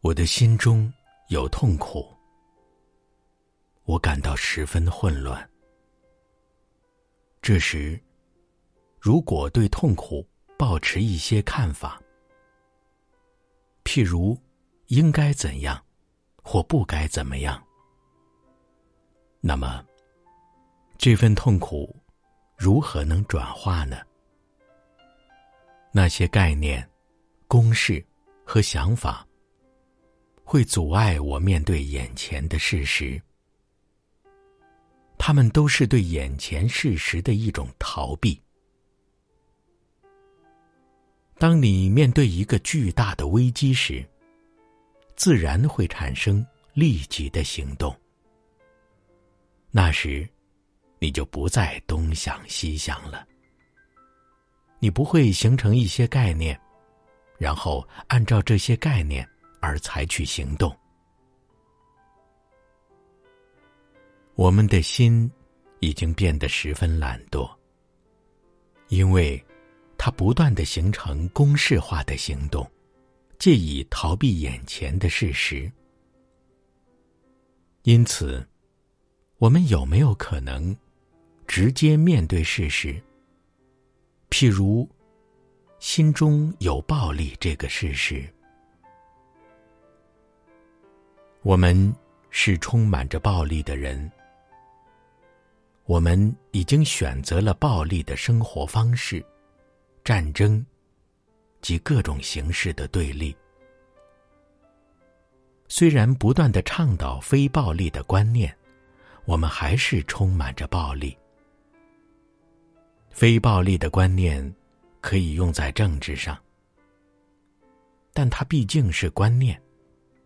我的心中有痛苦，我感到十分混乱。这时，如果对痛苦抱持一些看法，譬如应该怎样，或不该怎么样，那么这份痛苦如何能转化呢？那些概念、公式和想法。会阻碍我面对眼前的事实，他们都是对眼前事实的一种逃避。当你面对一个巨大的危机时，自然会产生立即的行动。那时，你就不再东想西想了，你不会形成一些概念，然后按照这些概念。而采取行动，我们的心已经变得十分懒惰，因为它不断的形成公式化的行动，借以逃避眼前的事实。因此，我们有没有可能直接面对事实？譬如，心中有暴力这个事实。我们是充满着暴力的人，我们已经选择了暴力的生活方式、战争及各种形式的对立。虽然不断的倡导非暴力的观念，我们还是充满着暴力。非暴力的观念可以用在政治上，但它毕竟是观念。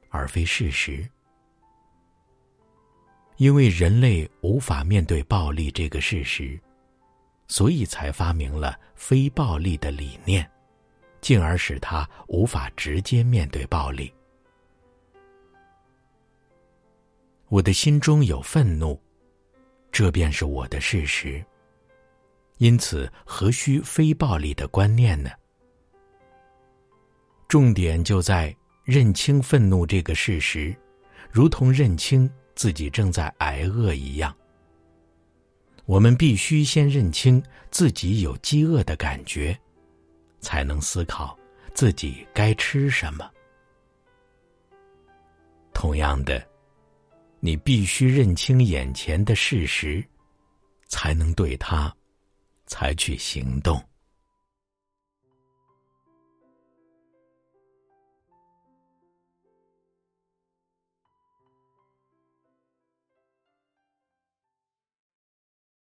而非事实，因为人类无法面对暴力这个事实，所以才发明了非暴力的理念，进而使他无法直接面对暴力。我的心中有愤怒，这便是我的事实。因此，何须非暴力的观念呢？重点就在。认清愤怒这个事实，如同认清自己正在挨饿一样。我们必须先认清自己有饥饿的感觉，才能思考自己该吃什么。同样的，你必须认清眼前的事实，才能对它采取行动。